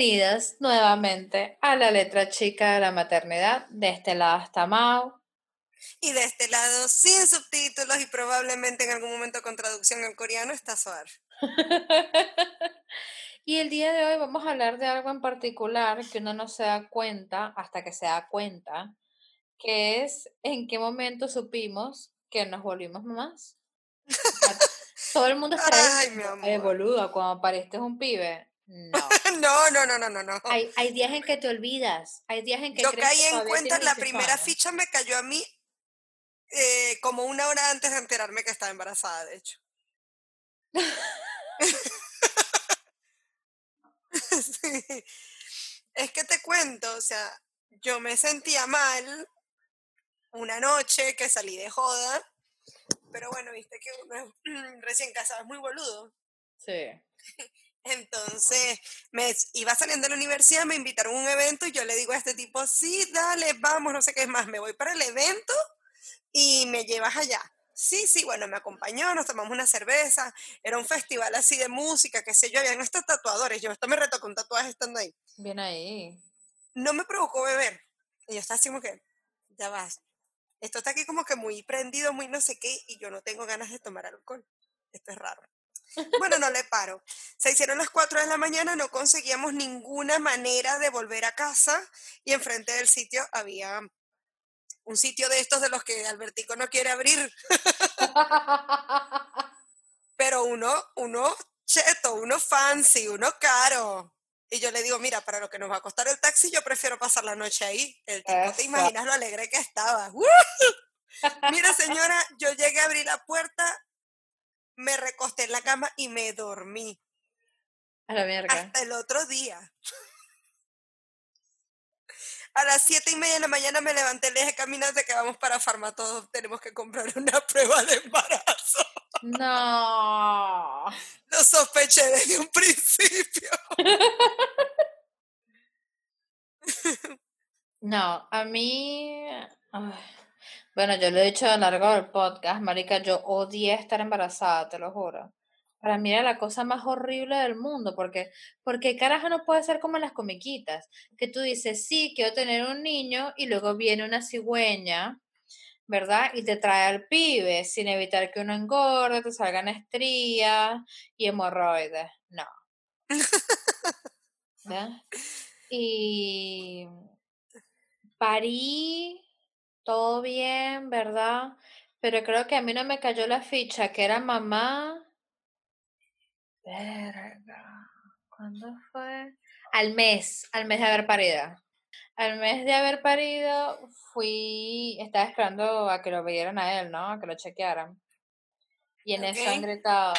Bienvenidos nuevamente a la letra chica de la maternidad. De este lado está Mau. Y de este lado, sin subtítulos y probablemente en algún momento con traducción al coreano, está Soar. y el día de hoy vamos a hablar de algo en particular que uno no se da cuenta hasta que se da cuenta, que es en qué momento supimos que nos volvimos mamás. Todo el mundo está Ay, mi amor. boludo, cuando pareces un pibe. No. no, no, no, no, no, no. Hay, hay días en que te olvidas. Hay días en que Yo caí en cuenta, la 18 primera ficha me cayó a mí eh, como una hora antes de enterarme que estaba embarazada, de hecho. Sí. Es que te cuento, o sea, yo me sentía mal una noche que salí de joda, pero bueno, viste que uno es recién casado, es muy boludo. Sí. Entonces, me iba saliendo de la universidad, me invitaron a un evento y yo le digo a este tipo, sí, dale, vamos, no sé qué es más, me voy para el evento y me llevas allá. Sí, sí, bueno, me acompañó, nos tomamos una cerveza, era un festival así de música, qué sé yo, habían estos tatuadores, yo esto me retocó un tatuaje estando ahí. Bien ahí. No me provocó beber. Y yo estaba así como que, ya vas, esto está aquí como que muy prendido, muy no sé qué, y yo no tengo ganas de tomar alcohol. Esto es raro. Bueno, no le paro. Se hicieron las 4 de la mañana, no conseguíamos ninguna manera de volver a casa y enfrente del sitio había un sitio de estos de los que Albertico no quiere abrir, pero uno, uno cheto, uno fancy, uno caro. Y yo le digo, mira, para lo que nos va a costar el taxi, yo prefiero pasar la noche ahí. El tipo, Eso. te imaginas lo alegre que estaba. ¡Uh! Mira, señora, yo llegué a abrir la puerta, me recosté en la cama y me dormí. A la mierda. Hasta el otro día. A las siete y media de la mañana me levanté, le dije, caminante que vamos para Farma, todos tenemos que comprar una prueba de embarazo. No. Lo sospeché desde un principio. No, a mí. ay, Bueno, yo lo he dicho a lo largo del podcast, Marica, yo odié estar embarazada, te lo juro. Para mí era la cosa más horrible del mundo, porque, porque carajo no puede ser como en las comiquitas, que tú dices, sí, quiero tener un niño, y luego viene una cigüeña, ¿verdad? Y te trae al pibe, sin evitar que uno engorde, te salgan estrías y hemorroides. No. Y parí, todo bien, ¿verdad? Pero creo que a mí no me cayó la ficha que era mamá. Verga. ¿Cuándo fue? Al mes, al mes de haber parido. Al mes de haber parido, fui, estaba esperando a que lo vieran a él, ¿no? A que lo chequearan. Y en eso han gritado,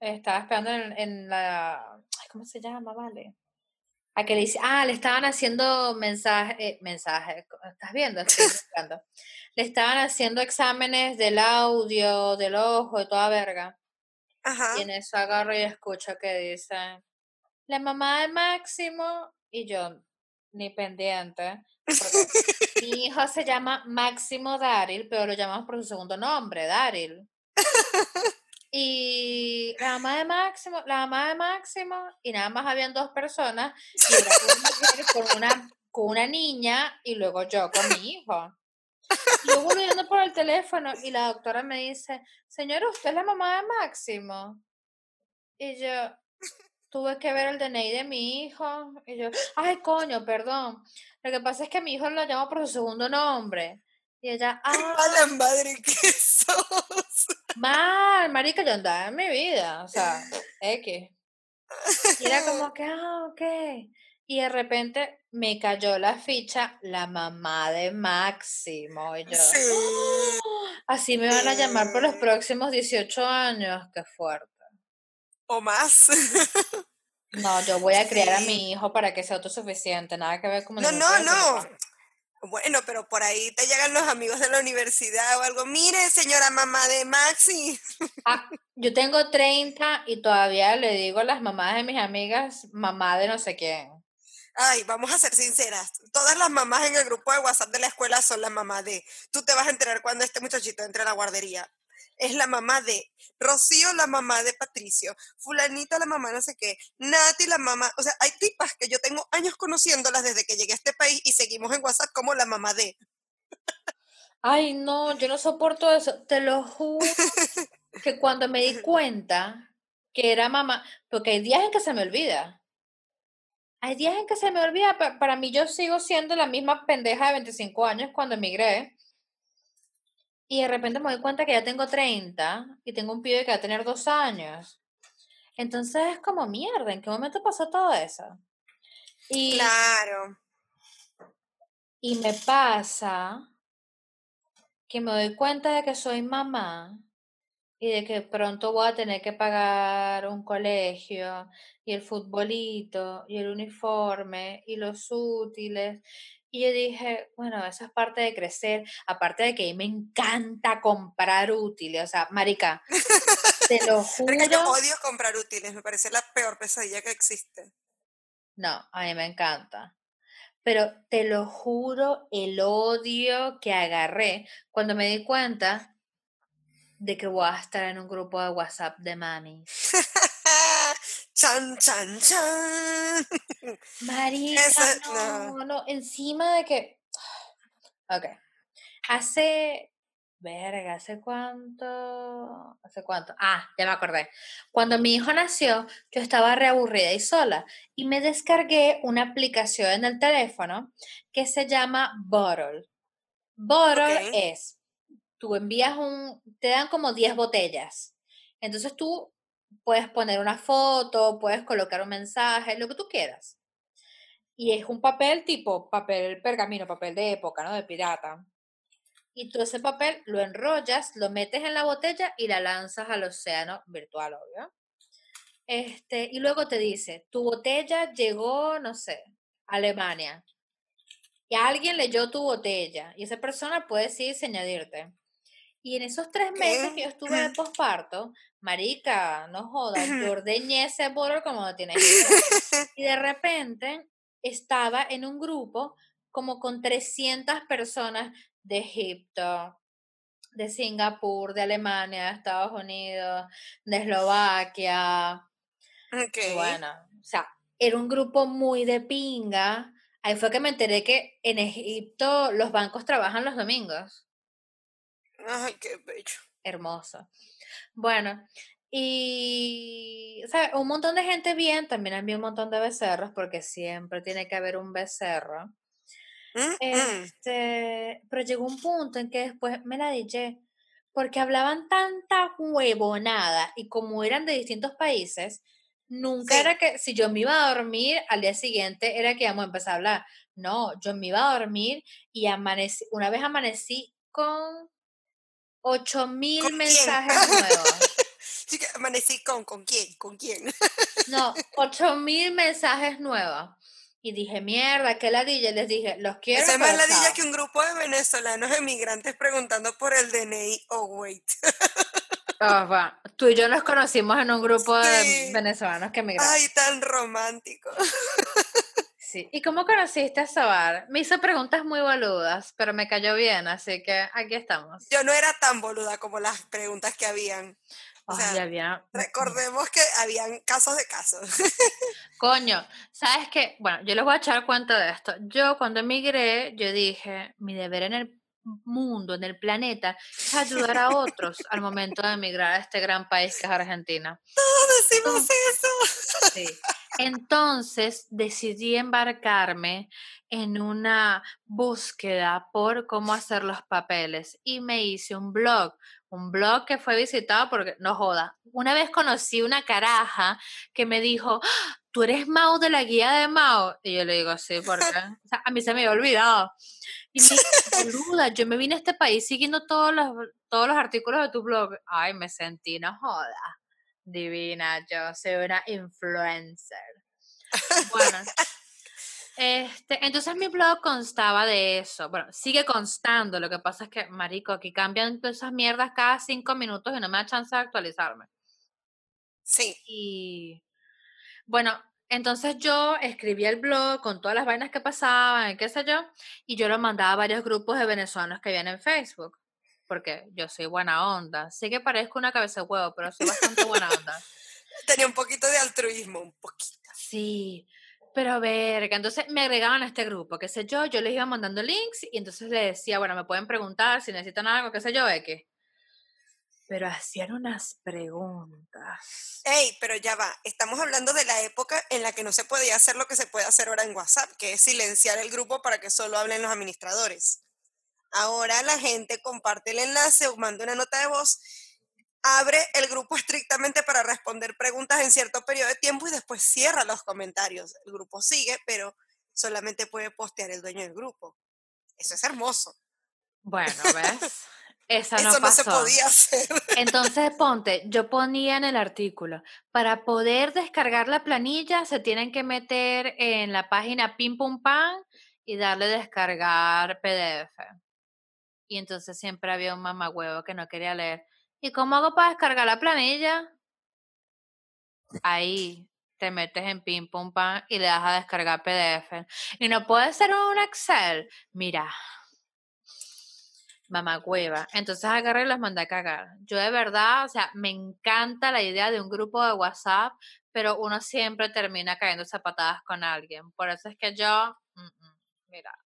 estaba esperando en, en la, ay, ¿cómo se llama? Vale. A que le dice, ah, le estaban haciendo mensaje, eh, mensaje, ¿estás viendo? Estoy. Le estaban haciendo exámenes del audio, del ojo, de toda verga. Ajá. Y en eso agarro y escucho que dicen, la mamá de Máximo, y yo, ni pendiente. mi hijo se llama Máximo Daryl, pero lo llamamos por su segundo nombre, Daryl. Y la mamá de Máximo, la mamá de Máximo, y nada más habían dos personas, y era una con una, con una niña, y luego yo con mi hijo. Y yo volviendo por el teléfono, y la doctora me dice, señora, ¿usted es la mamá de Máximo? Y yo, tuve que ver el DNI de mi hijo, y yo, ay, coño, perdón. Lo que pasa es que mi hijo lo llamo por su segundo nombre. Y ella, ¡Qué ah, mala madre que sos! mal, marica, yo andaba en mi vida, o sea, X. Y era como que, ah, ok. Y de repente me cayó la ficha la mamá de Máximo. Y yo, Sí. "Ah, así me van a llamar por los próximos 18 años, qué fuerte. O más. No, yo voy a criar a mi hijo para que sea autosuficiente, nada que ver con No, no, no. Bueno, pero por ahí te llegan los amigos de la universidad o algo. Mire, señora mamá de Maxi. Ah, yo tengo 30 y todavía le digo a las mamás de mis amigas, mamá de no sé quién. Ay, vamos a ser sinceras. Todas las mamás en el grupo de WhatsApp de la escuela son las mamás de. Tú te vas a enterar cuando este muchachito entre a la guardería. Es la mamá de Rocío, la mamá de Patricio, fulanita la mamá no sé qué, Nati la mamá, o sea, hay tipas que yo tengo años conociéndolas desde que llegué a este país y seguimos en WhatsApp como la mamá de. Ay, no, yo no soporto eso. Te lo juro que cuando me di cuenta que era mamá, porque hay días en que se me olvida. Hay días en que se me olvida, pa- para mí yo sigo siendo la misma pendeja de 25 años cuando emigré. Y de repente me doy cuenta que ya tengo 30 y tengo un pibe que va a tener dos años. Entonces es como mierda, ¿en qué momento pasó todo eso? Y, Claro. y me pasa que me doy cuenta de que soy mamá y de que pronto voy a tener que pagar un colegio y el futbolito y el uniforme y los útiles. Y yo dije, bueno, eso es parte de crecer, aparte de que a mí me encanta comprar útiles, o sea, marica, te lo que yo juro, odio comprar útiles, me parece la peor pesadilla que existe. no, a mí me encanta. Pero te lo juro, el odio que agarré cuando me di cuenta de que voy a estar en un grupo de WhatsApp de mami. Chan, chan, chan. Marica, Ese- no, no. no, encima de que, ok, hace, verga, ¿hace cuánto? ¿Hace cuánto? Ah, ya me acordé. Cuando mi hijo nació, yo estaba reaburrida y sola y me descargué una aplicación en el teléfono que se llama Bottle. Bottle es, tú envías un, te dan como 10 botellas. Entonces tú puedes poner una foto, puedes colocar un mensaje, lo que tú quieras. Y es un papel tipo papel pergamino, papel de época, ¿no? De pirata. Y tú ese papel lo enrollas, lo metes en la botella y la lanzas al océano virtual, obvio. Este, y luego te dice, tu botella llegó, no sé, a Alemania. Y alguien leyó tu botella y esa persona puede sí añadirte. Y en esos tres meses que yo estuve de posparto, marica, no jodas, yo ordeñé ese bottle como no tienes idea. Y de repente estaba en un grupo como con 300 personas de Egipto, de Singapur, de Alemania, de Estados Unidos, de Eslovaquia. Ok. Y bueno, o sea, era un grupo muy de pinga. Ahí fue que me enteré que en Egipto los bancos trabajan los domingos. Ay, qué bello. Hermoso. Bueno, y o sea, un montón de gente bien, también había un montón de becerros, porque siempre tiene que haber un becerro. Mm, mm. Este, pero llegó un punto en que después me la dije, porque hablaban tanta huevonada y como eran de distintos países, nunca Sí. era que si yo me iba a dormir al día siguiente era que íbamos a empezar a hablar. No, yo me iba a dormir y amanecí, una vez amanecí con 8000 ¿Con quién? mensajes nuevos. Sí que amanecí con, ¿con quién? ¿Con quién? No, 8000 mensajes nuevos. Y dije, mierda, qué ladilla. Y Les dije, los quiero. Es más ladilla chao". que un grupo de venezolanos emigrantes preguntando por el DNI. Oh, wait. Ah. Tú y yo nos conocimos en un grupo de Sí. venezolanos que emigraron. Ay, tan romántico. Sí. ¿Y cómo conociste a Sabar? Me hizo preguntas muy boludas, pero me cayó bien, así que aquí estamos. Yo no era tan boluda como las preguntas que habían. O Ay, sea, había- Recordemos que habían casos de casos. Coño, ¿sabes qué? Bueno, yo les voy a echar cuenta de esto. Yo cuando emigré, yo dije, mi deber en el mundo, en el planeta, es ayudar a otros al momento de emigrar a este gran país que es Argentina. Decimos eso. Sí. Entonces decidí embarcarme en una búsqueda por cómo hacer los papeles y me hice un blog, un blog que fue visitado porque, no joda, una vez conocí una caraja que me dijo, "Ah, tú eres Mao de la guía de Mao. Y yo le digo, sí, porque o sea, a mí se me había olvidado. Y me dijo, boluda, yo me vine a este país siguiendo todos los, todos los artículos de tu blog. Ay, me sentí, no joda. Divina, yo soy una influencer. Bueno, este, entonces mi blog constaba de eso. Bueno, sigue constando. Lo que pasa es que, marico, aquí cambian todas esas mierdas cada cinco minutos y no me da chance de actualizarme. Sí. Y bueno, entonces yo escribía el blog con todas las vainas que pasaban, y qué sé yo, y yo lo mandaba a varios grupos de venezolanos que habían en Facebook. Porque yo soy buena onda. Sí que parezco una cabeza de huevo, pero soy bastante buena onda. Tenía un poquito de altruismo, un poquito. Sí, pero verga, entonces me agregaban a este grupo, qué sé yo, yo les iba mandando links y entonces les decía, bueno, me pueden preguntar si necesitan algo, qué sé yo, qué. Pero hacían unas preguntas. Ey, pero ya va, estamos hablando de la época en la que no se podía hacer lo que se puede hacer ahora en WhatsApp, que es silenciar el grupo para que solo hablen los administradores. Ahora la gente comparte el enlace o manda una nota de voz abre el grupo estrictamente para responder preguntas en cierto periodo de tiempo y después cierra los comentarios. El grupo sigue, pero solamente puede postear el dueño del grupo. Eso es hermoso. Bueno, ¿ves? Eso no, no se podía hacer. Entonces, ponte, yo ponía en el artículo, para poder descargar la planilla se tienen que meter en la página Pim Pum Pam y darle descargar PDF. Y entonces siempre había un mamagüevo que no quería leer. ¿Y cómo hago para descargar la planilla? Ahí te metes en pim pum pam y le das a descargar PDF. Y no puede ser un Excel. Mira, mamá cueva. Entonces agarré y los mandé a cagar. Yo de verdad, o sea, me encanta la idea de un grupo de WhatsApp, pero uno siempre termina cayendo zapatadas con alguien. Por eso es que yo, mira, no.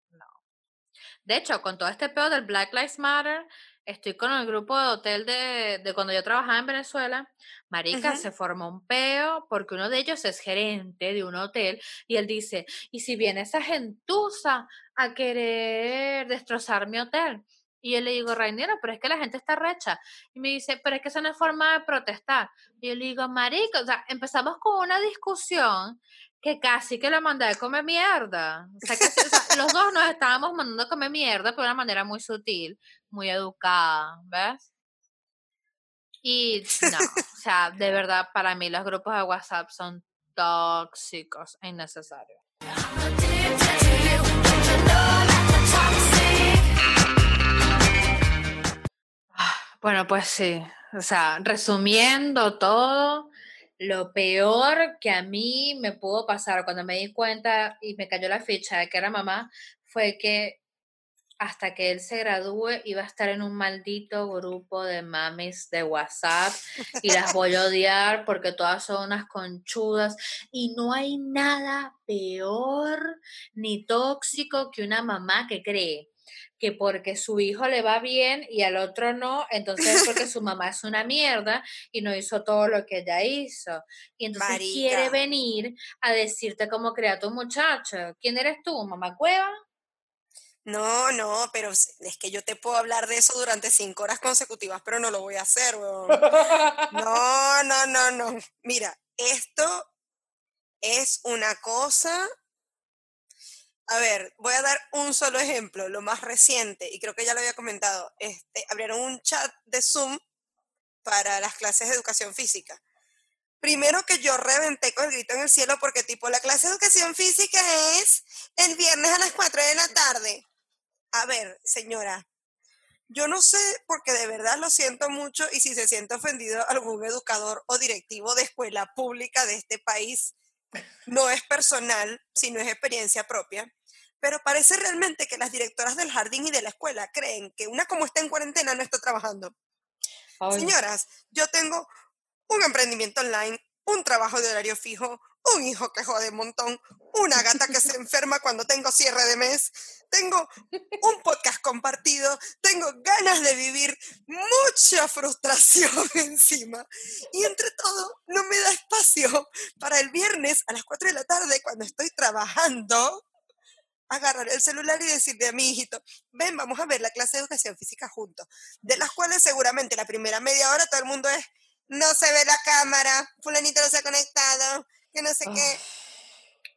De hecho, con todo este pedo del Black Lives Matter, estoy con el grupo de hotel de, cuando yo trabajaba en Venezuela. Marica, se formó un peo porque uno de ellos es gerente de un hotel y él dice, ¿y si viene esa gentuza a querer destrozar mi hotel? Y yo le digo, Rainero, pero es que la gente está recha. Y me dice, pero es que eso no es forma de protestar. Y yo le digo, marica, o sea, empezamos con una discusión que casi que la mandé a comer mierda. O sea, los dos nos estábamos mandando a comer mierda, pero de una manera muy sutil, muy educada, ¿ves? Y no, o sea, de verdad, para mí los grupos de WhatsApp son tóxicos e innecesarios. Ah, bueno, pues sí, o sea, resumiendo todo, lo peor que a mí me pudo pasar cuando me di cuenta y me cayó la ficha de que era mamá fue que hasta que él se gradúe iba a estar en un maldito grupo de mamis de WhatsApp y las voy a odiar porque todas son unas conchudas y no hay nada peor ni tóxico que una mamá que cree que porque su hijo le va bien y al otro no, entonces porque su mamá es una mierda y no hizo todo lo que ella hizo. Y entonces quiere venir a decirte cómo crea tu muchacho. ¿Quién eres tú, mamá cueva? No, no, pero es que yo te puedo hablar de eso durante cinco horas consecutivas, pero no lo voy a hacer, No, no, no, no. Mira, esto es una cosa a ver, voy a dar un solo ejemplo, lo más reciente, y creo que ya lo había comentado. Este, abrieron un chat de Zoom para las clases de educación física. Primero que yo reventé con el grito en el cielo porque tipo la clase de educación física es el viernes a las 4 de la tarde. A ver, señora, yo no sé porque de verdad lo siento mucho y si se siente ofendido algún educador o directivo de escuela pública de este país, no es personal, sino es experiencia propia, pero parece realmente que las directoras del jardín y de la escuela creen que una como está en cuarentena no está trabajando. Señoras, yo tengo un emprendimiento online, un trabajo de horario fijo, un hijo que jode un montón, una gata que se enferma cuando tengo cierre de mes, tengo un podcast compartido, tengo ganas de vivir, mucha frustración encima. Y entre todo, no me da espacio para el viernes a las 4 de la tarde cuando estoy trabajando agarrar el celular y decirle a mi hijito, ven, vamos a ver la clase de educación física juntos, de las cuales seguramente la primera media hora todo el mundo es, no se ve la cámara, fulanito no se ha conectado, que no sé qué.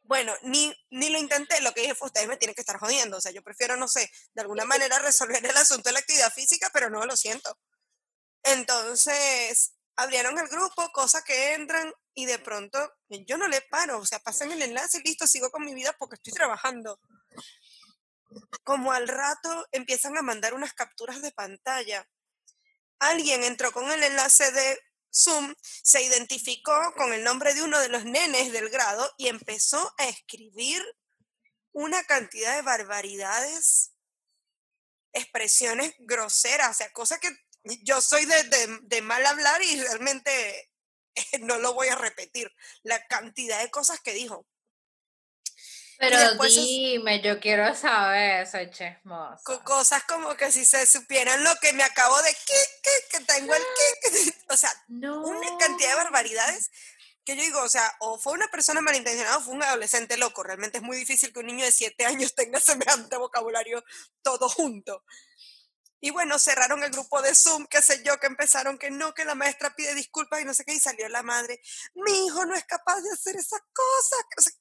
Bueno, ni, ni lo intenté, lo que dije fue, ustedes me tienen que estar jodiendo, o sea, yo prefiero, no sé, de alguna manera resolver el asunto de la actividad física, pero no, lo siento. Entonces, abrieron el grupo, cosas que entran y de pronto yo no le paro, o sea, pasan el enlace y listo, sigo con mi vida porque estoy trabajando. Como al rato empiezan a mandar unas capturas de pantalla. Alguien entró con el enlace de Zoom, se identificó con el nombre de uno de los nenes del grado y empezó a escribir una cantidad de barbaridades expresiones groseras, o sea, cosas que yo soy de, de, mal hablar y realmente no lo voy a repetir. La cantidad de cosas que dijo. Pero dime, yo quiero saber, soy chismosa. Cosas como que si se supieran lo que me acabo de que, que, tengo el que, o sea, una cantidad de barbaridades que yo digo, o sea, o fue una persona malintencionada o fue un adolescente loco. Realmente es muy difícil que un niño de siete años tenga semejante vocabulario todo junto. Y bueno, cerraron el grupo de Zoom, qué sé yo, que empezaron que no, que la maestra pide disculpas y no sé qué, y salió la madre, mi hijo no es capaz de hacer esas cosas.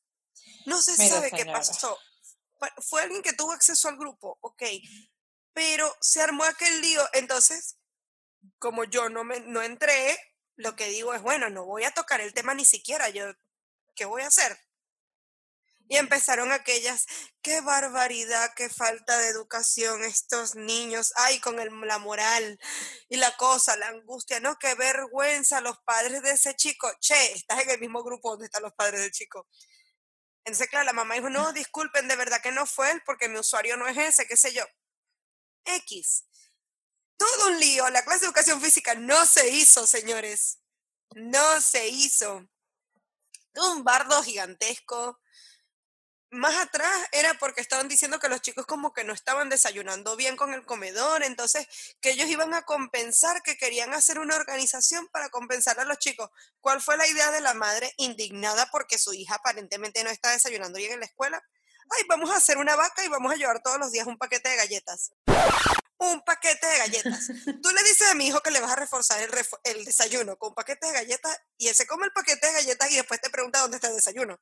No se sabe qué pasó. Fue alguien que tuvo acceso al grupo, ok, pero se armó aquel lío, entonces, como yo no, me, no entré, lo que digo es, bueno, no voy a tocar el tema ni siquiera, yo, ¿qué voy a hacer? Y empezaron aquellas, qué barbaridad, qué falta de educación estos niños, ay, con el, la moral y la cosa, la angustia, no, qué vergüenza los padres de ese chico. Che, estás en el mismo grupo donde están los padres del chico. Entonces, claro, la mamá dijo, no, disculpen, de verdad que no fue él porque mi usuario no es ese, qué sé yo. X. Todo un lío. La clase de educación física no se hizo, señores. No se hizo. Un bardo gigantesco más atrás era porque estaban diciendo que los chicos como que no estaban desayunando bien con el comedor, entonces que ellos iban a compensar, que querían hacer una organización para compensar a los chicos. ¿Cuál fue la idea de la madre indignada porque su hija aparentemente no está desayunando bien en la escuela? Ay, vamos a hacer una vaca y vamos a llevar todos los días un paquete de galletas. Un paquete de galletas. Tú le dices a mi hijo que le vas a reforzar el, el desayuno con un paquete de galletas y él se come el paquete de galletas y después te pregunta dónde está el desayuno.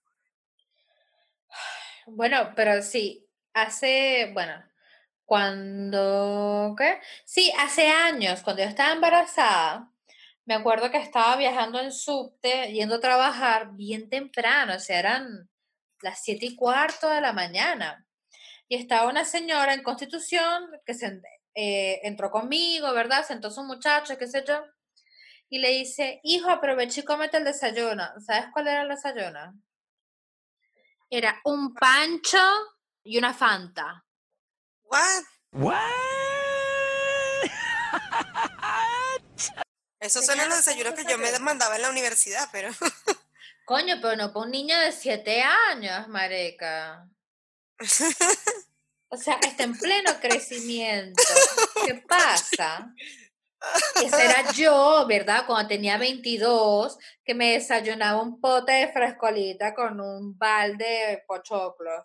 Bueno, pero sí, hace, bueno, cuando, ¿qué? Sí, hace años, cuando yo estaba embarazada, me acuerdo que estaba viajando en subte, yendo a trabajar bien temprano, o sea, eran las siete y cuarto de la mañana. Y estaba una señora en Constitución que se, eh, entró conmigo, ¿verdad? Sentó a su muchacho, qué sé yo. Y le dice, hijo, aprovecha y cómete el desayuno. ¿Sabes cuál era el desayuno? Era un pancho y una Fanta. What? What? Esos son los desayunos que yo me demandaba en la universidad, pero. Coño, pero no para un niño de siete años, mareca. O sea, está en pleno crecimiento. ¿Qué pasa? Ese era yo, ¿verdad? Cuando tenía 22, que me desayunaba un pote de frescolita con un balde de pochoclos.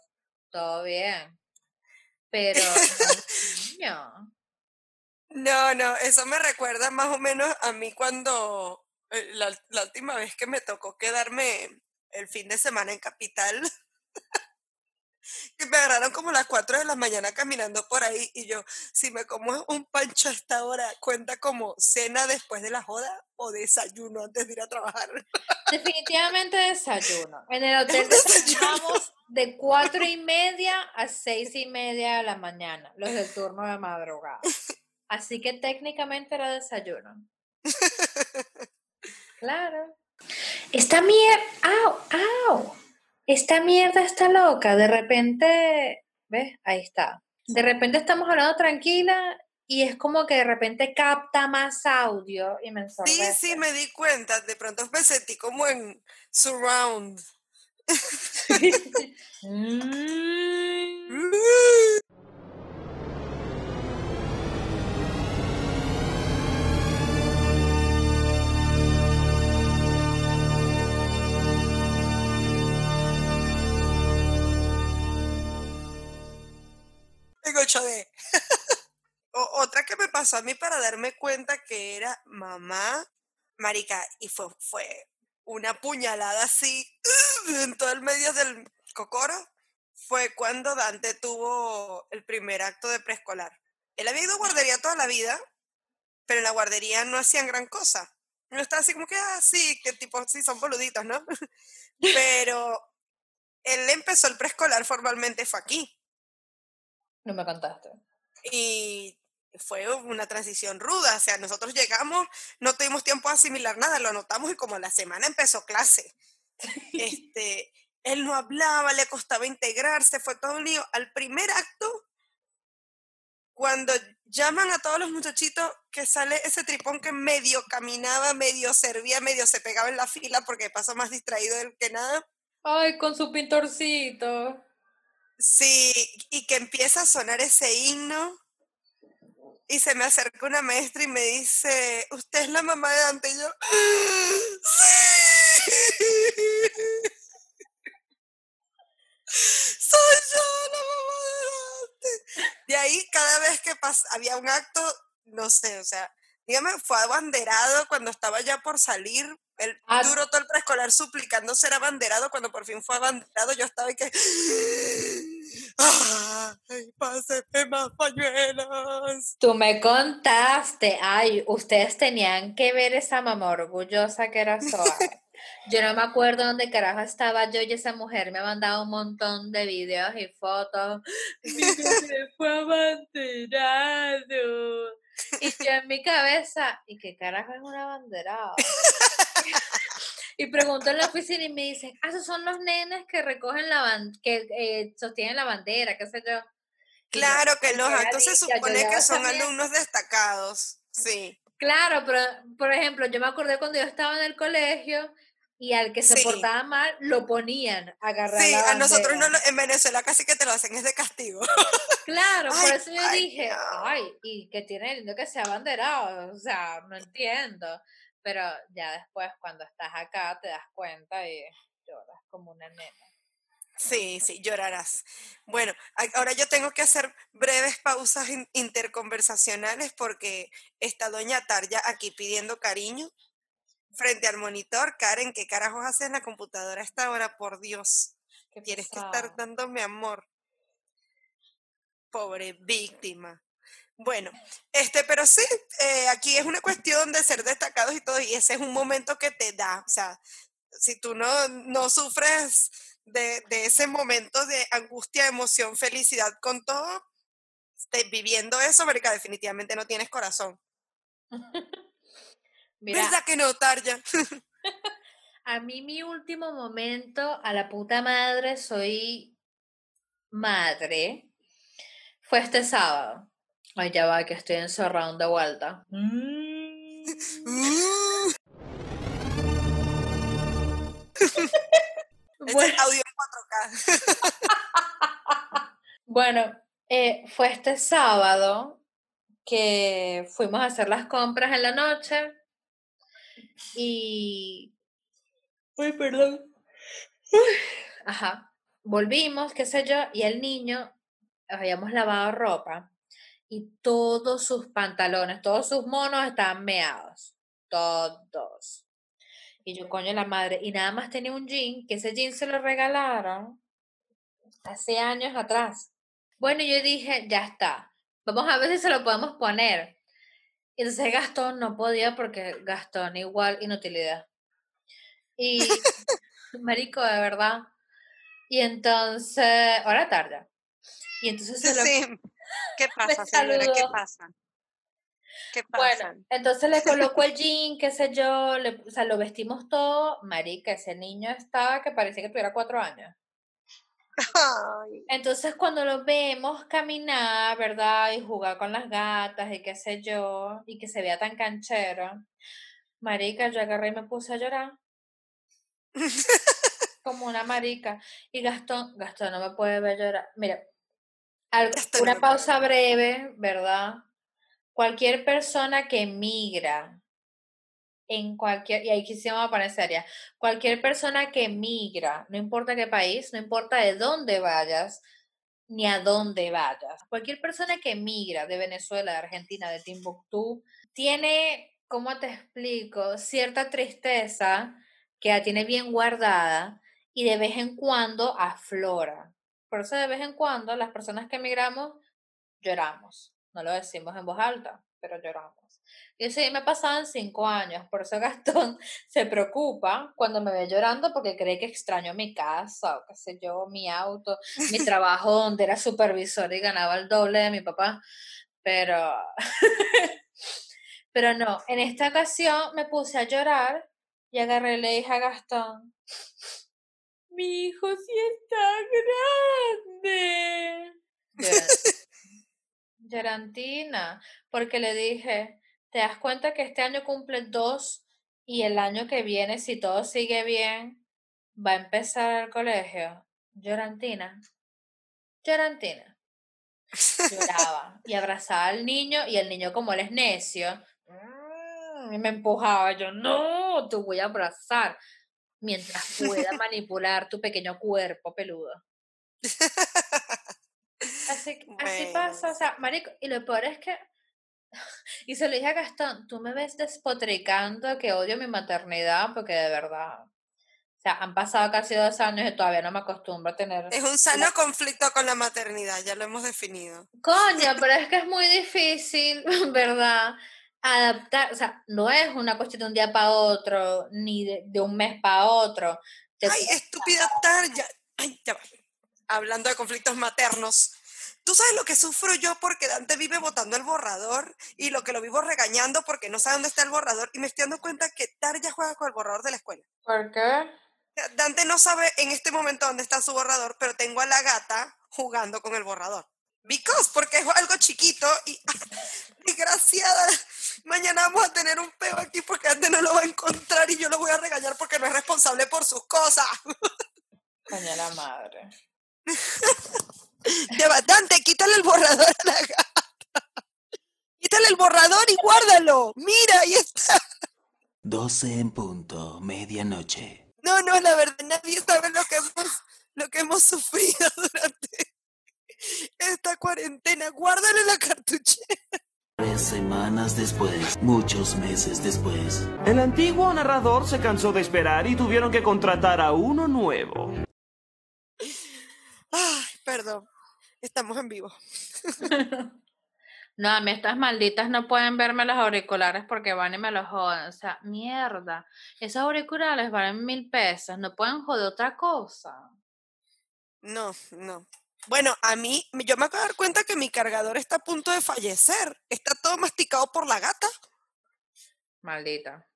Todo bien. Pero, no. No, no, eso me recuerda más o menos a mí cuando eh, la, la última vez que me tocó quedarme el fin de semana en Capital que me agarraron como las 4 de la mañana caminando por ahí y yo, si me como un pancho a esta hora, ¿cuenta como cena después de la joda o desayuno antes de ir a trabajar? Definitivamente desayuno. En el hotel desayunamos de 4 y media a 6 y media de la mañana, los del turno de madrugada. Así que técnicamente era desayuno. Claro. Esta mierda. ¡Au! ¡Au! Esta mierda está loca, de repente, ¿ves? Ahí está. De repente estamos hablando tranquila y es como que de repente capta más audio y me Sí, sí, me di cuenta, de pronto me sentí como en surround. Mm. otra que me pasó a mí para darme cuenta que era mamá, marica, y fue, fue una puñalada así en todo el medio del cocoro, fue cuando Dante tuvo el primer acto de preescolar. Él había ido a guardería toda la vida, pero en la guardería no hacían gran cosa. No estaba así como que, ah, sí, que tipo, sí, son boluditos, ¿no? pero él empezó el preescolar formalmente, fue aquí. No me contaste. Y fue una transición ruda, o sea, nosotros llegamos, no tuvimos tiempo a asimilar nada, lo anotamos y como la semana empezó clase. Este, él no hablaba, le costaba integrarse, fue todo un lío. Al primer acto, cuando llaman a todos los muchachitos que sale ese tripón que medio caminaba, medio servía, medio se pegaba en la fila porque pasó más distraído del que nada. Ay, con su pintorcito. Sí, y que empieza a sonar ese himno. Y se me acerca una maestra y me dice, ¿usted es la mamá de Dante? Y yo, ¡Sí! ¡Soy yo la mamá de Dante! De ahí, cada vez que había un acto, no sé, o sea, dígame, fue abanderado cuando estaba ya por salir. Él Ah. duró todo el preescolar suplicando ser abanderado. Cuando por fin fue abanderado, yo estaba y que. ¡Ay, más pañuelos! Tú me contaste, ay, ustedes tenían que ver esa mamá orgullosa que era Soa. Yo no me acuerdo dónde carajo estaba yo y esa mujer me ha mandado un montón de videos y fotos. Mi bebé fue abanderado. Y yo en mi cabeza, ¿y qué carajo es un abanderado? Y pregunto en la oficina y me dicen, ah, esos son los nenes que recogen la ban que eh, sostienen la bandera, qué sé yo. Claro que los "Qué actos se supone que son sabía". alumnos destacados. Sí. Claro, pero por ejemplo, yo me acordé cuando yo estaba en el colegio y al que se Sí. portaba mal lo ponían a agarrar Sí, la a nosotros no, bandera. en Venezuela casi que te lo hacen es de castigo. Claro, por eso yo ay, dije, no. ay, y que tiene lindo que sea abanderado, o sea, no entiendo. Pero ya después, cuando estás acá, te das cuenta y lloras como una nena. Sí, sí, llorarás. Bueno, ahora yo tengo que hacer breves pausas in- interconversacionales porque está doña Tarja aquí pidiendo cariño frente al monitor. Karen, ¿qué carajos haces en la computadora a esta hora? Por Dios, Qué tienes que estar dándome amor. Pobre víctima. Bueno, este, pero sí, eh, aquí es una cuestión de ser destacados y todo, y ese es un momento que te da, o sea, si tú no, no sufres de, de ese momento de angustia, emoción, felicidad con todo, este, viviendo eso, marica, definitivamente no tienes corazón. Mira, ¿Verdad que no, Tarja? a mí mi último momento, a la puta madre, soy madre, fue este sábado. Ay, ya va, que estoy encerrado de vuelta. Mm. Este Bueno, es audio en 4K. bueno, eh, fue este sábado que fuimos a hacer las compras en la noche y... Uy, perdón. Ajá. Volvimos, qué sé yo, y el niño, habíamos lavado ropa y todos sus pantalones, todos sus monos estaban meados. Todos. Y yo, coño, la madre. Y nada más tenía un jean, que ese jean se lo regalaron hace años atrás. Bueno, yo dije, ya está. Vamos a ver si se lo podemos poner. Y entonces Gastón no podía porque Gastón igual inutilidad. Y, marico, de verdad. Y entonces, ahora tarde. Y entonces se lo Sí. ¿Qué pasa, señora? ¿Qué pasa? ¿Qué pasa? Bueno, entonces le colocó el jean, qué sé yo, le- o sea, lo vestimos todo. Marica, ese niño estaba que parecía que tuviera cuatro años. Ay, Entonces cuando lo vemos caminar, ¿verdad? Y jugar con las gatas y qué sé yo, y que se vea tan canchero, marica, yo agarré y me puse a llorar. Como una marica. Y Gastón, Gastón no me puede ver llorar. Mira, al- una pausa breve, ¿verdad? Cualquier persona que migra en cualquier, y ahí quisimos seria, cualquier persona que migra, no importa qué país, no importa de dónde vayas, ni a dónde vayas, cualquier persona que migra de Venezuela, de Argentina, de Timbuktu, tiene, ¿cómo te explico? Cierta tristeza que la tiene bien guardada y de vez en cuando aflora. Por eso de vez en cuando las personas que emigramos lloramos. No lo decimos en voz alta, pero lloramos. Y eso me pasado en cinco años. Por eso Gastón se preocupa cuando me ve llorando porque cree que extraño mi casa o qué sé yo, mi auto, mi trabajo donde era supervisor y ganaba el doble de mi papá. Pero, pero no, en esta ocasión me puse a llorar y agarré y le dije a Gastón, mi hijo sí está grande. Gerantina, porque le dije, ¿te das cuenta que este año cumple dos y el año que viene, si todo sigue bien, va a empezar el colegio? Gerantina, Gerantina. Lloraba y abrazaba al niño y el niño como él es necio, mm, y me empujaba, yo no, te voy a abrazar mientras pueda manipular tu pequeño cuerpo peludo. Así, así pasa, o sea, marico, y lo peor es que, y se lo dije a Gastón, tú me ves despotricando que odio mi maternidad, porque de verdad, o sea, han pasado casi dos años y todavía no me acostumbro a tener... Es un sano conflicto con la maternidad, ya lo hemos definido. Coño, pero es que es muy difícil, ¿verdad? Adaptar, o sea, no es una cuestión de un día para otro, ni de, un mes para otro. Ay, estúpida Tarja. Ay, ya va. Hablando de conflictos maternos, ¿Tú sabes lo que sufro yo porque Dante vive botando el borrador y lo que lo vivo regañando porque no sabe dónde está el borrador y me estoy dando cuenta que Tarja juega con el borrador de la escuela? ¿Por qué? Dante no sabe en este momento dónde está su borrador, pero tengo a la gata jugando con el borrador. Because, porque es algo chiquito y desgraciada, mañana vamos a tener un peo aquí porque Dante no lo va a encontrar y yo lo voy a regañar porque no es responsable por sus cosas. Coño la madre. Dante, quítale el borrador a la gata. Quítale el borrador y guárdalo. Mira, ahí está. 12 en punto, medianoche. No, no, la verdad, nadie sabe lo que hemos, lo que hemos sufrido durante esta cuarentena. Guárdale la cartuchera. Tres semanas después, muchos meses después. El antiguo narrador se cansó de esperar y tuvieron que contratar a uno nuevo. Ay, perdón. Estamos en vivo. No, a mí estas malditas no pueden verme los auriculares porque van y me los joden. O sea, mierda. Esos auriculares valen mil pesos. No pueden joder otra cosa. No, no. Bueno, a mí, yo me acabo de dar cuenta que mi cargador está a punto de fallecer. Está todo masticado por la gata. Maldita.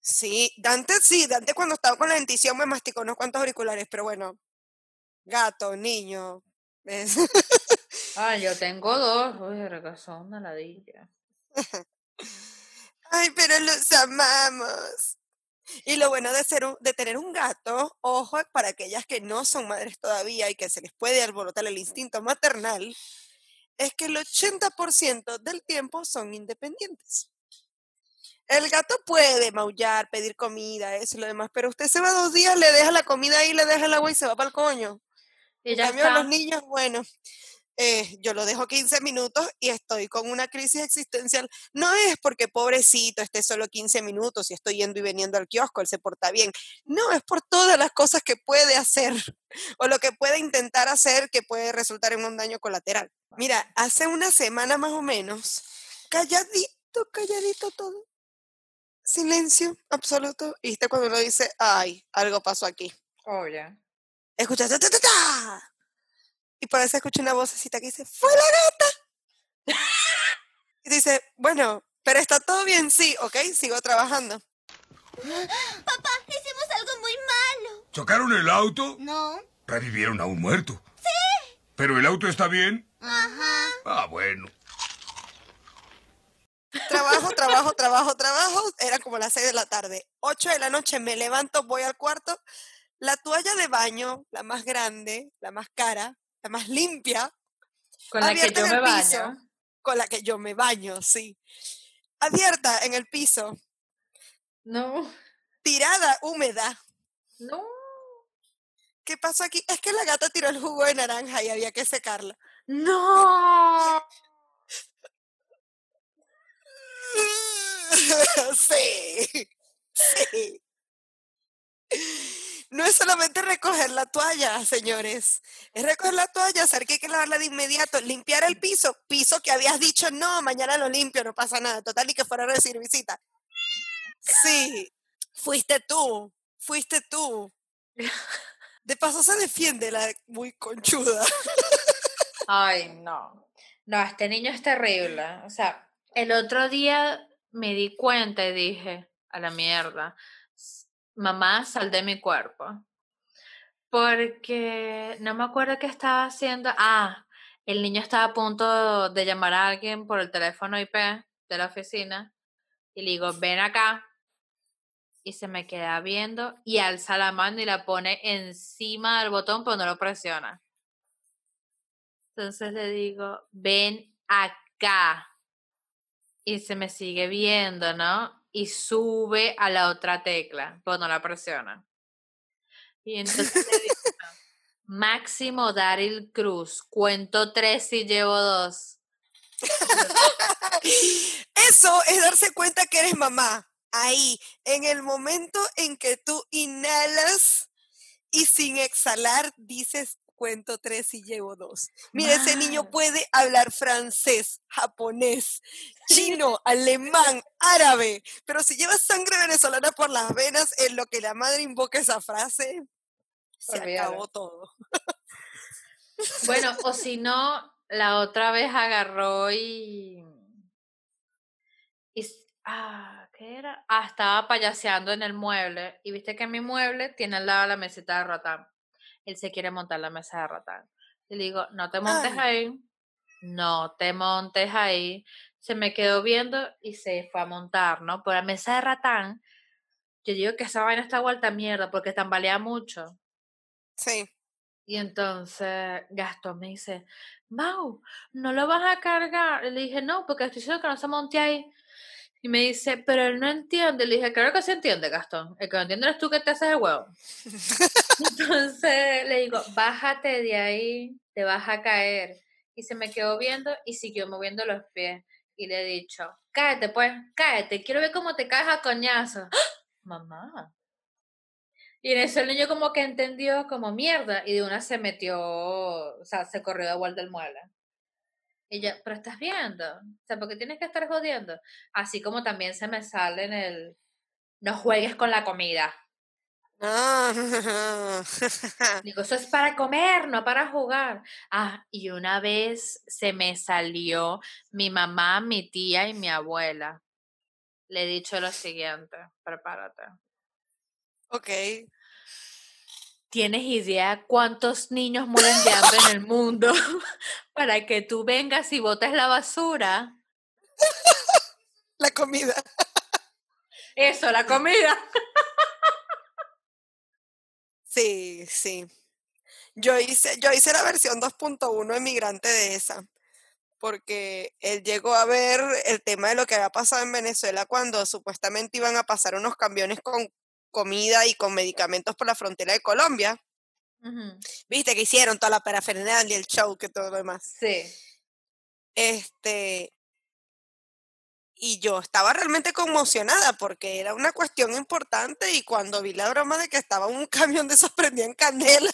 Sí, Dante sí, Dante cuando estaba con la dentición me masticó unos cuantos auriculares, pero bueno, gato, niño. Ah, yo tengo dos. Uy, son una ladilla. Ay, pero los amamos. Y lo bueno de, ser de tener un gato, ojo, para aquellas que no son madres todavía y que se les puede alborotar el instinto maternal, es que el 80% del tiempo son independientes. El gato puede maullar, pedir comida, eso y lo demás, pero usted se va dos días, le deja la comida ahí, le deja el agua y se va para el coño. Y ya cambio, los niños, bueno, eh, yo lo dejo 15 minutos y estoy con una crisis existencial. No es porque pobrecito esté solo 15 minutos y estoy yendo y veniendo al kiosco, él se porta bien. No, es por todas las cosas que puede hacer o lo que puede intentar hacer que puede resultar en un daño colateral. Mira, hace una semana más o menos, calladito, calladito todo. Silencio absoluto. Y cuando uno dice, ay, algo pasó aquí. Oh, ya. Escuchaste, ta, ta, ta, y por eso escucho una vocecita que dice, ¡fue la gata! y dice, bueno, pero está todo bien, sí, ok, sigo trabajando. Papá, hicimos algo muy malo. ¿Chocaron el auto? No. ¿Revivieron a un muerto? Sí. ¿Pero el auto está bien? Ajá. Ah, bueno. Trabajo, trabajo, trabajo, trabajo. Era como las seis de la tarde. Ocho de la noche me levanto, voy al cuarto. La toalla de baño, la más grande, la más cara, la más limpia. Con la que yo me baño. Con la que yo me baño, sí. Abierta en el piso. No. Tirada, húmeda. No. ¿Qué pasó aquí? Es que la gata tiró el jugo de naranja y había que secarla. No. sí. Sí no es solamente recoger la toalla, señores. Es recoger la toalla, saber que hay que lavarla de inmediato, limpiar el piso, piso que habías dicho, no, mañana lo limpio, no pasa nada. Total, y que fuera a recibir visita. Sí, fuiste tú, fuiste tú. De paso se defiende la muy conchuda. Ay, no. No, este niño es terrible. O sea, el otro día me di cuenta y dije, a la mierda mamá, sal de mi cuerpo. Porque no me acuerdo qué estaba haciendo. Ah, El niño estaba a punto de llamar a alguien por el teléfono IP de la oficina y le digo, ven acá. Y se me queda viendo y alza la mano y la pone encima del botón, pero no lo presiona. Entonces le digo, ven acá. Y se me sigue viendo, ¿no? Y sube a la otra tecla, pero no la presiona. Y entonces digo, Máximo Daryl Cruz, cuento tres y llevo dos. Eso es darse cuenta que eres mamá. Ahí, en el momento en que tú inhalas y sin exhalar dices cuento tres y llevo dos. Mira, ese niño puede hablar francés, japonés, chino, alemán, árabe, pero si lleva sangre venezolana por las venas, en lo que la madre invoca esa frase, se Olvídalo. acabó todo. Bueno, o si no, la otra vez agarró y. ah, ¿qué era? Ah, estaba payaseando en el mueble. Y viste que mi mueble tiene al lado la mesita de ratán. Él se quiere montar la mesa de ratán. Y le digo, no te montes Ay. ahí. No te montes ahí. Se me quedó viendo y se fue a montar, ¿no? Por la mesa de ratán. Yo digo que esa vaina está vuelta mierda porque tambalea mucho. Sí. Y entonces Gastón me dice, Mau, ¿no lo vas a cargar? Y le dije, no, porque estoy diciendo que no se monte ahí. Y me dice, pero él no entiende. Le dije, claro que se entiende, Gastón. El que no entiende eres tú que te haces el huevo. Entonces le digo, bájate de ahí, te vas a caer. Y se me quedó viendo y siguió moviendo los pies. Y le he dicho, cállate pues, cállate, quiero ver cómo te caes a coñazo. Mamá. Y en eso el niño como que entendió como mierda y de una se metió, o sea, se corrió de vuelta el mueble. Y yo, pero estás viendo, o sea, porque tienes que estar jodiendo. Así como también se me sale en el, no juegues con la comida. Ah, Digo, eso es para comer, no para jugar. Ah, y una vez se me salió mi mamá, mi tía y mi abuela. Le he dicho lo siguiente, prepárate. ok. ¿Tienes idea cuántos niños mueren de hambre en el mundo para que tú vengas y botes la basura? La comida. Eso, la comida. Sí, sí. Yo hice, yo hice la versión 2.1 emigrante de esa, porque él llegó a ver el tema de lo que había pasado en Venezuela cuando supuestamente iban a pasar unos camiones con comida y con medicamentos por la frontera de Colombia. Viste que hicieron toda la parafernalia, el show, que todo lo demás. Sí. Este, y yo estaba realmente conmocionada porque era una cuestión importante y cuando vi la broma de que estaba un camión de esos prendido en candela,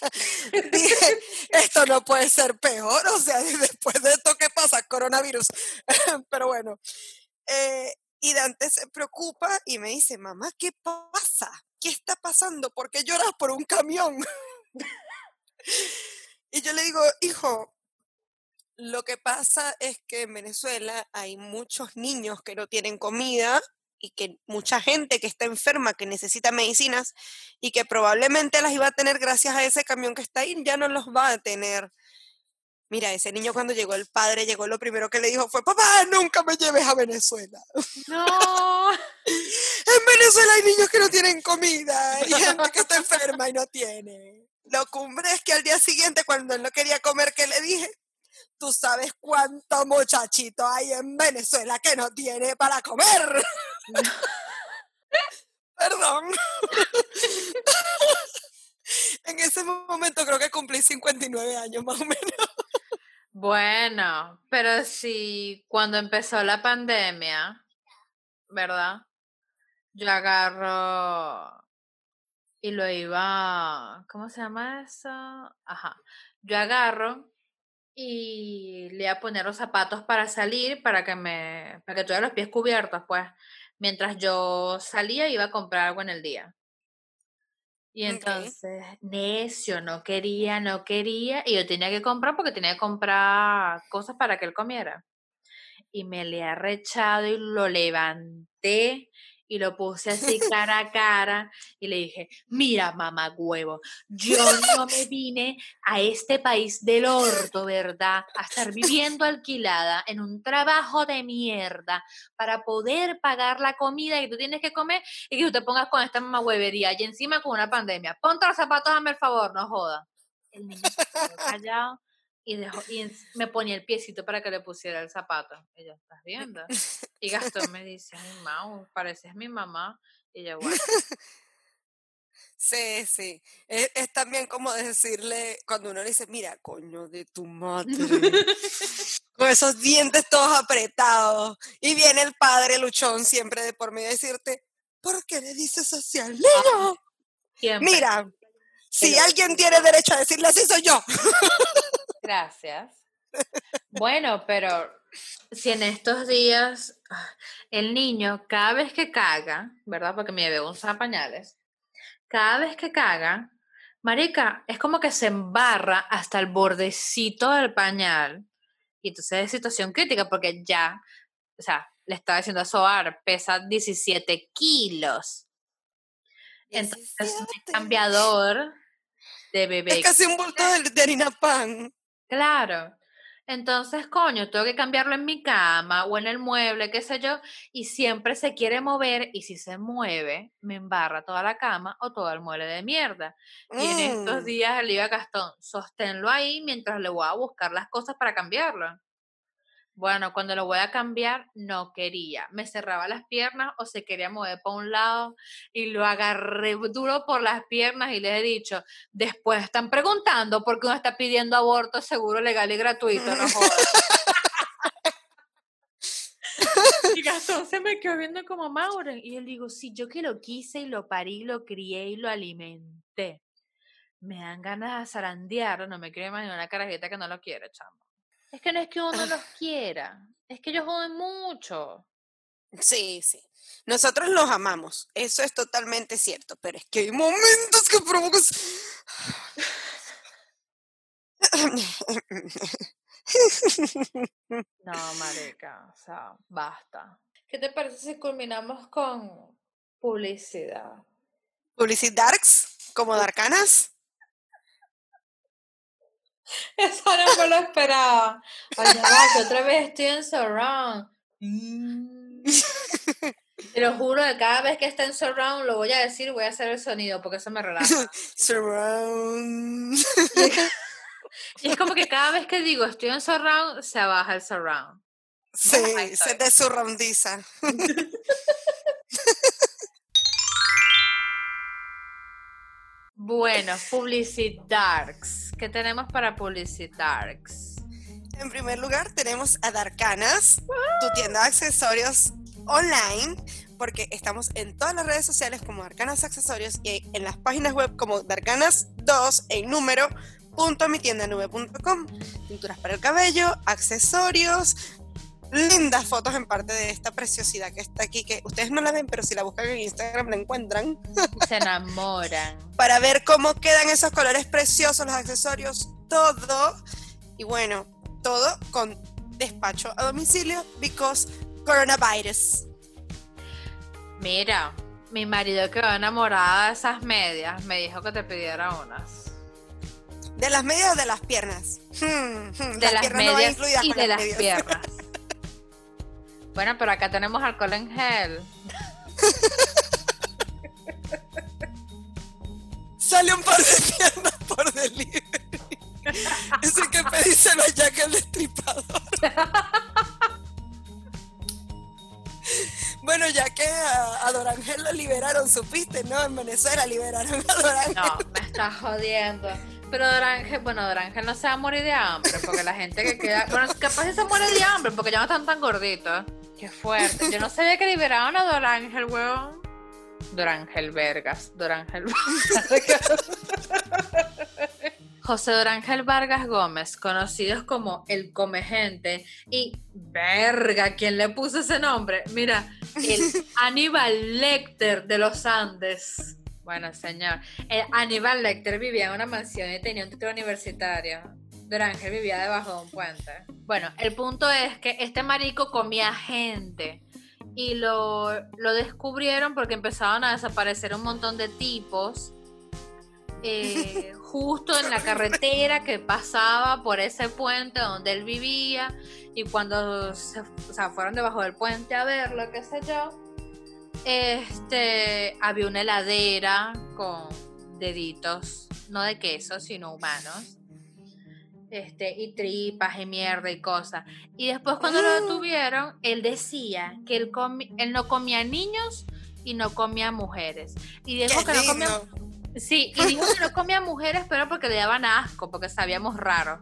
dije, esto no puede ser peor, o sea, después de esto que pasa, coronavirus. Pero bueno, eh, y Dante se preocupa y me dice, mamá, ¿qué pasa? ¿Qué está pasando? ¿Por qué lloras por un camión? y yo le digo, hijo, lo que pasa es que en Venezuela hay muchos niños que no tienen comida y que mucha gente que está enferma, que necesita medicinas y que probablemente las iba a tener gracias a ese camión que está ahí, ya no los va a tener. Mira, ese niño cuando llegó el padre, llegó lo primero que le dijo fue, papá, nunca me lleves a Venezuela. No. En Venezuela hay niños que no tienen comida y gente que está enferma y no tiene. Lo cumbre es que al día siguiente, cuando él no quería comer, ¿qué le dije? Tú sabes cuánto muchachito hay en Venezuela que no tiene para comer. Perdón. en ese momento creo que cumplí 59 años más o menos. Bueno, pero si cuando empezó la pandemia, ¿verdad? Yo agarro y lo iba, ¿cómo se llama eso? Ajá. Yo agarro y le iba a poner los zapatos para salir, para que me, para que tuviera los pies cubiertos, pues. Mientras yo salía, iba a comprar algo en el día. Y entonces, necio, no quería, no quería, y yo tenía que comprar porque tenía que comprar cosas para que él comiera. Y me le he arrechado y lo levanté y lo puse así cara a cara y le dije, mira mamá huevo, yo no me vine a este país del orto, ¿verdad? A estar viviendo alquilada en un trabajo de mierda para poder pagar la comida que tú tienes que comer y que tú te pongas con esta mamá huevería y encima con una pandemia. Ponte los zapatos, dame el favor, no joda. El niño se quedó callado y, dejó, y me ponía el piecito para que le pusiera el zapato. Yo, ¿estás viendo? Y Gastón me dice, ay, Mau, pareces mi mamá. Y yo, bueno, Sí, sí. Es, es también como decirle, cuando uno le dice, mira, coño de tu madre. Con esos dientes todos apretados. Y viene el padre luchón siempre de por medio a decirte, ¿por qué le dices así al niño? Mira, si alguien tiene derecho a decirle así, soy yo. Gracias. Bueno, pero si en estos días ah, el niño, cada vez que caga, ¿verdad? Porque mi bebé usa pañales, cada vez que caga, marica, es como que se embarra hasta el bordecito del pañal. Y entonces es situación crítica porque ya, o sea, le estaba diciendo a Soar, pesa 17 kilos. Entonces, mi 17. cambiador de bebé Es casi un bulto de, de harina pan. Claro. Entonces, coño, tengo que cambiarlo en mi cama o en el mueble, qué sé yo, y siempre se quiere mover y si se mueve, me embarra toda la cama o todo el mueble de mierda. Y en estos Mm. días le digo a Gastón, sosténlo ahí mientras le voy a buscar las cosas para cambiarlo. Bueno, cuando lo voy a cambiar, no quería. Me cerraba las piernas o se quería mover para un lado y lo agarré duro por las piernas y les he dicho, después están preguntando por qué uno está pidiendo aborto seguro, legal y gratuito, no y Gastón se me quedó viendo como Mauren. Y le digo, sí, yo que lo quise y lo parí, lo crié y lo alimenté. Me dan ganas de zarandear, no me quiero imaginar una carajita que no lo quiere, chamo. Es que no es que uno los quiera, es que ellos joden mucho. Sí, sí. Nosotros los amamos, eso es totalmente cierto, pero es que hay momentos que provocas... No, marica, o sea, basta. ¿Qué te parece si culminamos con publicidad? Publicity Darks, como Darkanas. Eso no me lo esperaba. Oye, va, otra vez estoy en Surround. Mm. Te lo juro que cada vez que esté en Surround lo voy a decir, voy a hacer el sonido porque eso me relaja. Surround. Y es como que cada vez que digo estoy en Surround, se baja el Surround. Sí, ahí se estoy. te surroundiza. Bueno, Publicidarks. ¿Qué tenemos para Publicidarks? En primer lugar, tenemos a Darkanas, tu tienda de accesorios online, porque estamos en todas las redes sociales como Darkanas Accesorios y en las páginas web como Darkanas2 en número punto mitiendanube.com. Pinturas para el cabello, accesorios, lindas fotos en parte de esta preciosidad que está aquí, que ustedes no la ven, pero si la buscan en Instagram la encuentran, Se enamoran. para ver cómo quedan esos colores preciosos, los accesorios, todo. Y bueno, todo con despacho a domicilio, because coronavirus. Mira, mi marido quedó enamorada de esas medias. Me dijo que te pidiera unas. ¿De las medias o de las piernas? Hmm, hmm, De las, piernas no medias incluidas y con de las medias. piernas. Bueno, pero acá tenemos alcohol en gel. Sale un par de piernas por delivery. Hay que pedírselo a Jack el destripador. Bueno, ya que a, a Dorangel lo liberaron, supiste, ¿no? En Venezuela liberaron a Dorangel. No, me estás jodiendo. Pero Dorángel, bueno, Dorángel no se va a morir de hambre, porque la gente que queda. Bueno, capaz se muere de hambre, porque ya no están tan gorditos. Qué fuerte. Yo no sabía que liberaron a Dorángel, weón. Dorángel Vergas. Dorángel Vargas. José Dorángel Vargas Gómez, conocidos como el Comegente, y verga, ¿quién le puso ese nombre? Mira, el Aníbal Lecter de los Andes. Bueno, señor. El Aníbal Lecter vivía en una mansión y tenía un título universitario. Dorángel vivía debajo de un puente. Bueno, el punto es que este marico comía gente y lo, lo descubrieron porque empezaban a desaparecer un montón de tipos eh, justo en la carretera que pasaba por ese puente donde él vivía y cuando se o sea, fueron debajo del puente a verlo, qué sé yo, este, había una heladera con deditos, no de queso, sino humanos. Este, y tripas y mierda y cosas. Y después cuando lo detuvieron, él decía que él, comi- él no comía niños y no comía mujeres. Y dijo ¡Qué que no comía! Sí, y dijo que no comía mujeres, pero porque le daban asco, porque sabíamos raro.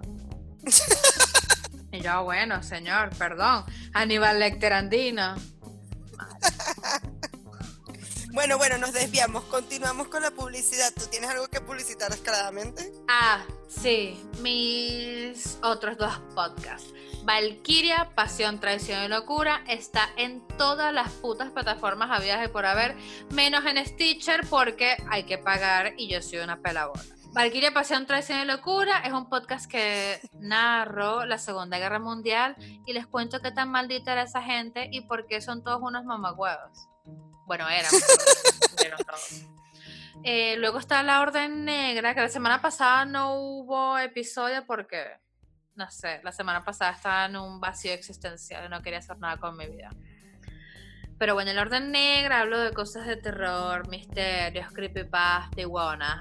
Y yo, bueno, señor, perdón. Aníbal Lecter Andino. Bueno, bueno, nos desviamos. Continuamos con la publicidad. ¿Tú tienes algo que publicitar descaradamente? Ah, sí, mis otros dos podcasts. Valkyria, Pasión, Traición y Locura está en todas las putas plataformas habidas y por haber, menos en Stitcher porque hay que pagar y yo soy una pelabona. Valkyria, Pasión, Traición y Locura es un podcast que narro la Segunda Guerra Mundial y les cuento qué tan maldita era esa gente y por qué son todos unos mamagüevos. Bueno, eran, murieron todos. Eh, luego está la Orden Negra, que la semana pasada no hubo episodio porque, no sé, la semana pasada estaba en un vacío existencial y no quería hacer nada con mi vida. Pero bueno, en la Orden Negra hablo de cosas de terror, misterios, creepypasta y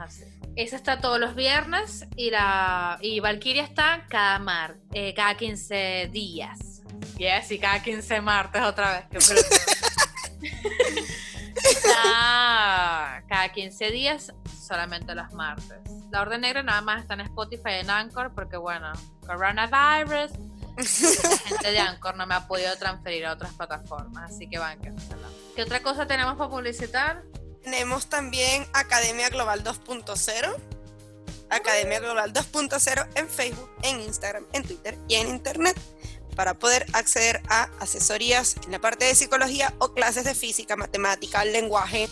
así. Esa está todos los viernes y la y Valkyria está cada mar, eh, cada 15 días. Yes, y cada 15 martes otra vez. Qué cada 15 días, solamente los martes. La Orden Negra nada más está en Spotify y en Anchor porque, bueno, coronavirus. La gente de Anchor no me ha podido transferir a otras plataformas, así que van ¿Qué otra cosa tenemos para publicitar? Tenemos también Academia Global 2.0. Academia Global 2.0 en Facebook, en Instagram, en Twitter y en Internet para poder acceder a asesorías en la parte de psicología o clases de física, matemática, lenguaje,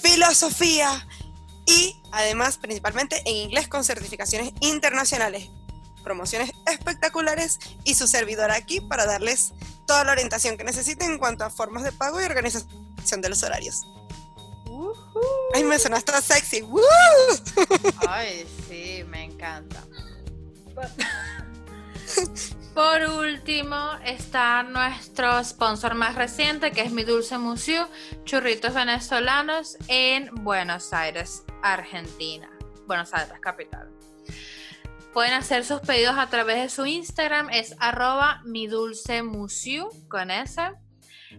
filosofía y además principalmente en inglés con certificaciones internacionales, promociones espectaculares y su servidor aquí para darles toda la orientación que necesiten en cuanto a formas de pago y organización de los horarios. Ay, me sonaste sexy. ¡Woo! Ay, sí, me encanta. Por último está nuestro sponsor más reciente, que es Mi Dulce Museo, churritos venezolanos en Buenos Aires, Argentina. Buenos Aires, capital. Pueden hacer sus pedidos a través de su Instagram, es arroba mi dulce museo con S.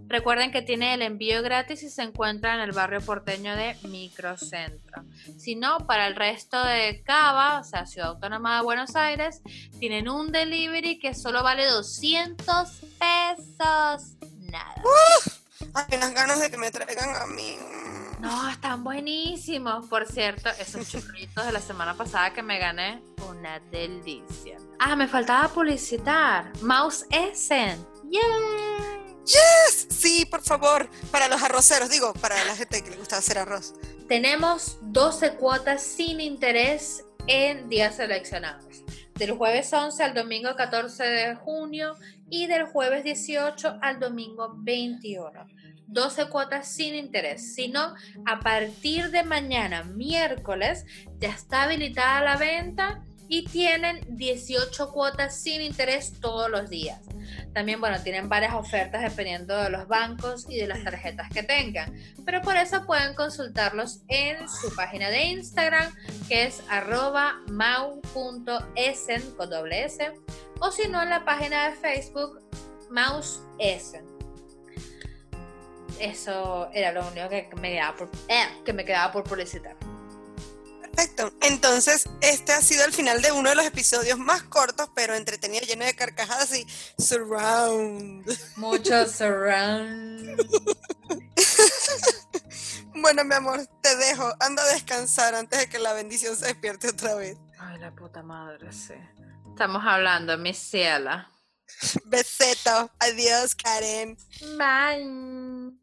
Recuerden que tiene el envío gratis y se encuentra en el barrio porteño de Microcentro. Si no, para el resto de Cava, o sea, Ciudad Autónoma de Buenos Aires, tienen un delivery que solo vale 200 pesos. Nada. Hay unas ganas de que me traigan a mí. No, están buenísimos. Por cierto, esos churritos de la semana pasada que me gané, una delicia. Ah, me faltaba publicitar. Mouse Essen. ¡Yay! Yes, sí, por favor. Para los arroceros, digo, para la gente que le gusta hacer arroz. Tenemos 12 cuotas sin interés en días seleccionados. Del jueves 11 al domingo 14 de junio y del jueves 18 al domingo 21. 12 cuotas sin interés, sino a partir de mañana, miércoles, ya está habilitada la venta y tienen 18 cuotas sin interés todos los días. También, bueno, tienen varias ofertas dependiendo de los bancos y de las tarjetas que tengan. Pero por eso pueden consultarlos en su página de Instagram, que es arroba mau.esen con S, o si no en la página de Facebook, mausesen. Eso era lo único que me quedaba por, eh, que me quedaba por publicitar. Perfecto. Entonces, este ha sido el final de uno de los episodios más cortos, pero entretenido, lleno de carcajadas y surround. Mucho surround. Bueno, mi amor, te dejo. Anda a descansar antes de que la bendición se despierte otra vez. Ay, la puta madre, sí. Estamos hablando, mi ciela. Beseto. Adiós, Karen. Bye.